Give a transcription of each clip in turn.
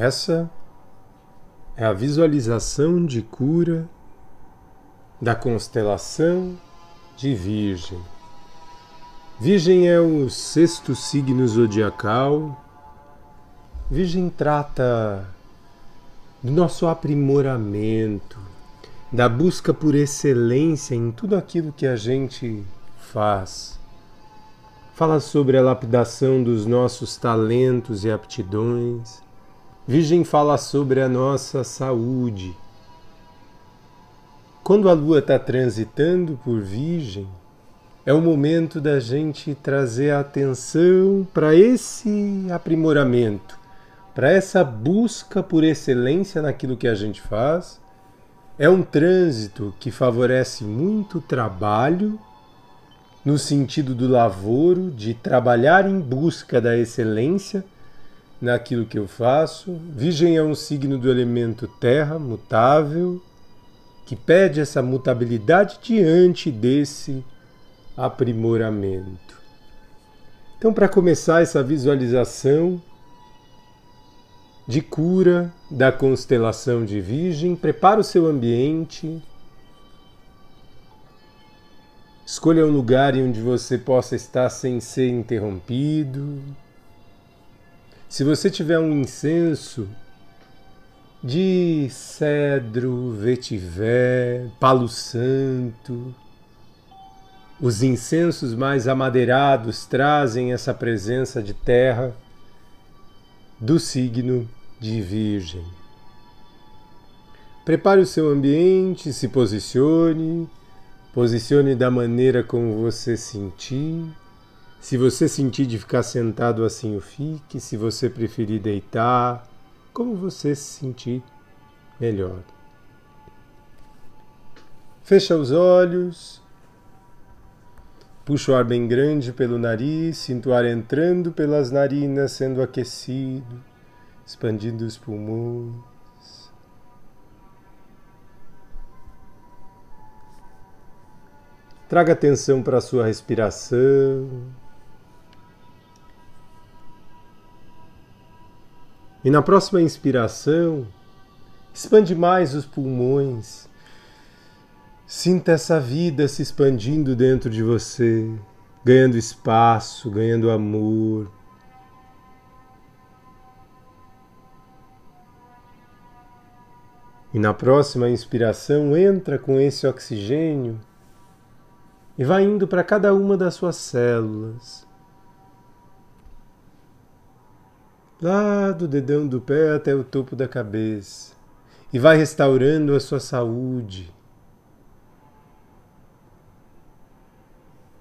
Essa é a visualização de cura da constelação de Virgem. Virgem é o sexto signo zodiacal. Virgem trata do nosso aprimoramento, da busca por excelência em tudo aquilo que a gente faz. Fala sobre a lapidação dos nossos talentos e aptidões. Virgem fala sobre a nossa saúde. Quando a lua está transitando por Virgem, é o momento da gente trazer a atenção para esse aprimoramento, para essa busca por excelência naquilo que a gente faz. É um trânsito que favorece muito o trabalho, no sentido do lavoro, de trabalhar em busca da excelência naquilo que eu faço. Virgem é um signo do elemento terra, mutável, que pede essa mutabilidade diante desse aprimoramento. Então, para começar essa visualização de cura da constelação de Virgem, prepare o seu ambiente. Escolha um lugar em onde você possa estar sem ser interrompido. Se você tiver um incenso de cedro, vetiver, palo santo, os incensos mais amadeirados trazem essa presença de terra do signo de Virgem. Prepare o seu ambiente, se posicione, posicione da maneira como você sentir. Se você sentir de ficar sentado assim, o fique. Se você preferir deitar, como você se sentir melhor. Fecha os olhos. Puxa o ar bem grande pelo nariz, sinto o ar entrando pelas narinas, sendo aquecido, expandindo os pulmões. Traga atenção para a sua respiração. E na próxima inspiração, expande mais os pulmões. Sinta essa vida se expandindo dentro de você, ganhando espaço, ganhando amor. E na próxima inspiração, entra com esse oxigênio e vai indo para cada uma das suas células lá do dedão do pé até o topo da cabeça, e vai restaurando a sua saúde.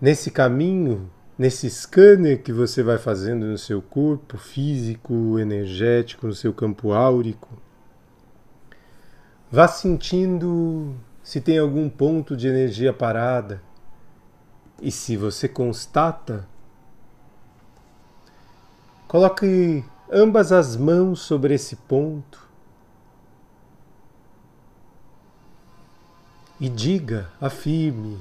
Nesse caminho, nesse scanner que você vai fazendo no seu corpo físico, energético, no seu campo áurico, vá sentindo se tem algum ponto de energia parada. E se você constata, coloque ambas as mãos sobre esse ponto. E diga, afirme: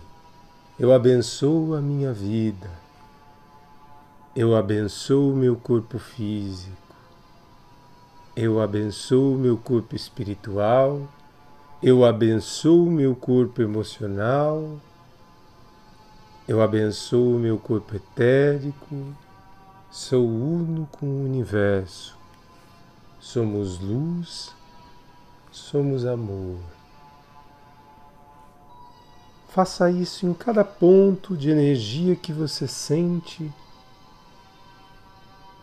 Eu abençoo a minha vida, eu abençoo meu corpo físico, eu abençoo meu corpo espiritual, eu abençoo meu corpo emocional, eu abençoo meu corpo etérico Sou uno com o universo. Somos luz, somos amor. Faça isso em cada ponto de energia que você sente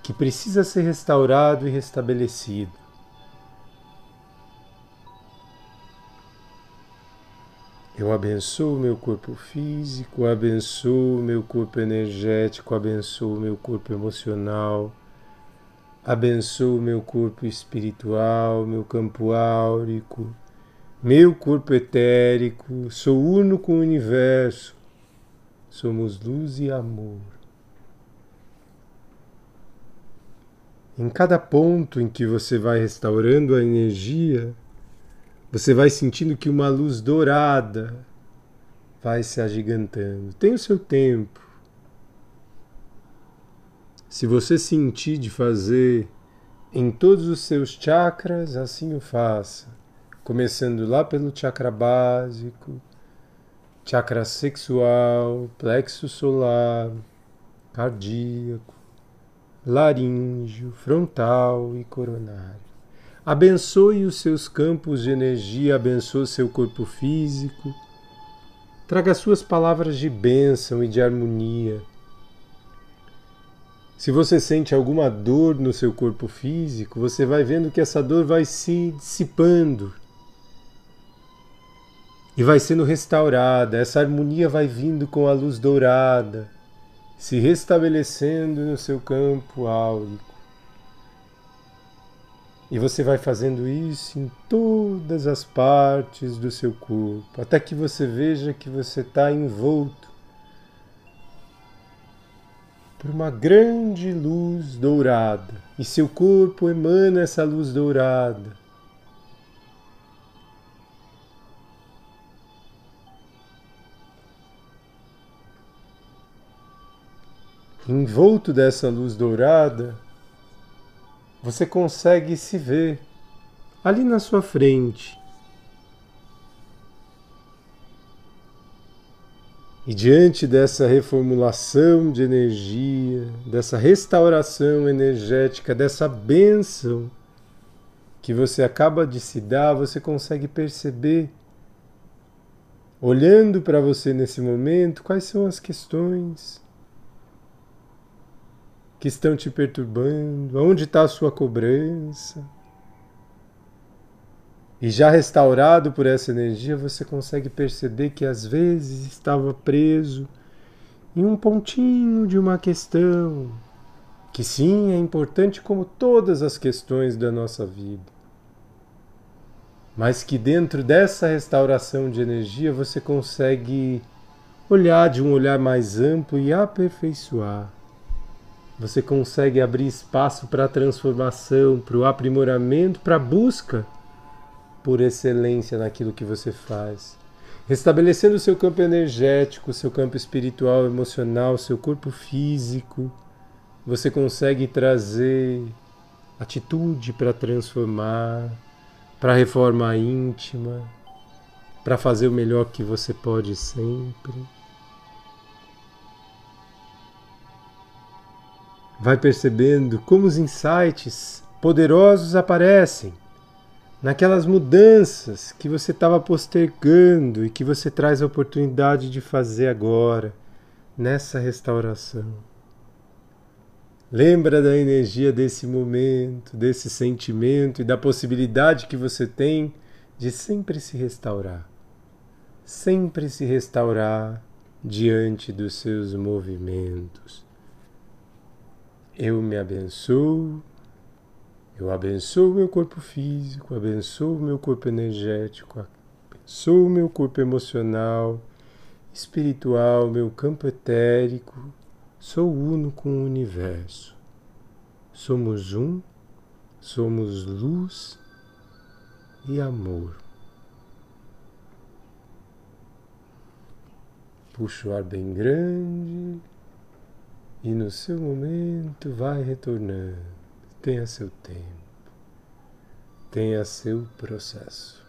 que precisa ser restaurado e restabelecido. Eu abençoo meu corpo físico, abençoo meu corpo energético, abençoo meu corpo emocional, abençoo meu corpo espiritual, meu campo áurico, meu corpo etérico. Sou uno com o universo. Somos luz e amor. Em cada ponto em que você vai restaurando a energia, você vai sentindo que uma luz dourada vai se agigantando. Tem o seu tempo. Se você sentir de fazer em todos os seus chakras, assim o faça. Começando lá pelo chakra básico, chakra sexual, plexo solar, cardíaco, laríngeo, frontal e coronário. Abençoe os seus campos de energia, abençoe seu corpo físico. Traga suas palavras de bênção e de harmonia se você sente alguma dor no seu corpo físico, você vai vendo que essa dor vai se dissipando e vai sendo restaurada. Essa harmonia vai vindo com a luz dourada, se restabelecendo no seu campo áurico. E você vai fazendo isso em todas as partes do seu corpo, até que você veja que você está envolto por uma grande luz dourada e seu corpo emana essa luz dourada. Envolto dessa luz dourada, você consegue se ver ali na sua frente. E diante dessa reformulação de energia, dessa restauração energética, dessa bênção que você acaba de se dar, você consegue perceber, olhando para você nesse momento, quais são as questões que estão te perturbando, onde está a sua cobrança. E já restaurado por essa energia, você consegue perceber que às vezes estava preso em um pontinho de uma questão, que sim, é importante como todas as questões da nossa vida. Mas que dentro dessa restauração de energia você consegue olhar de um olhar mais amplo e aperfeiçoar. Você consegue abrir espaço para a transformação, para o aprimoramento, para a busca por excelência naquilo que você faz. Restabelecendo o seu campo energético, seu campo espiritual, emocional, seu corpo físico, você consegue trazer atitude para transformar, para reforma íntima, para fazer o melhor que você pode sempre. Vai percebendo como os insights poderosos aparecem naquelas mudanças que você estava postergando e que você traz a oportunidade de fazer agora, nessa restauração. Lembra da energia desse momento, desse sentimento e da possibilidade que você tem de sempre se restaurar. Sempre se restaurar diante dos seus movimentos. Eu me abençoo eu abençoo meu corpo físico, abençoo meu corpo energético, abençoo meu corpo emocional, espiritual, meu campo etérico. Sou uno com o universo. Somos um, somos luz e amor. Puxa o ar bem grande e no seu momento vai retornando. Tenha seu tempo, tenha seu processo.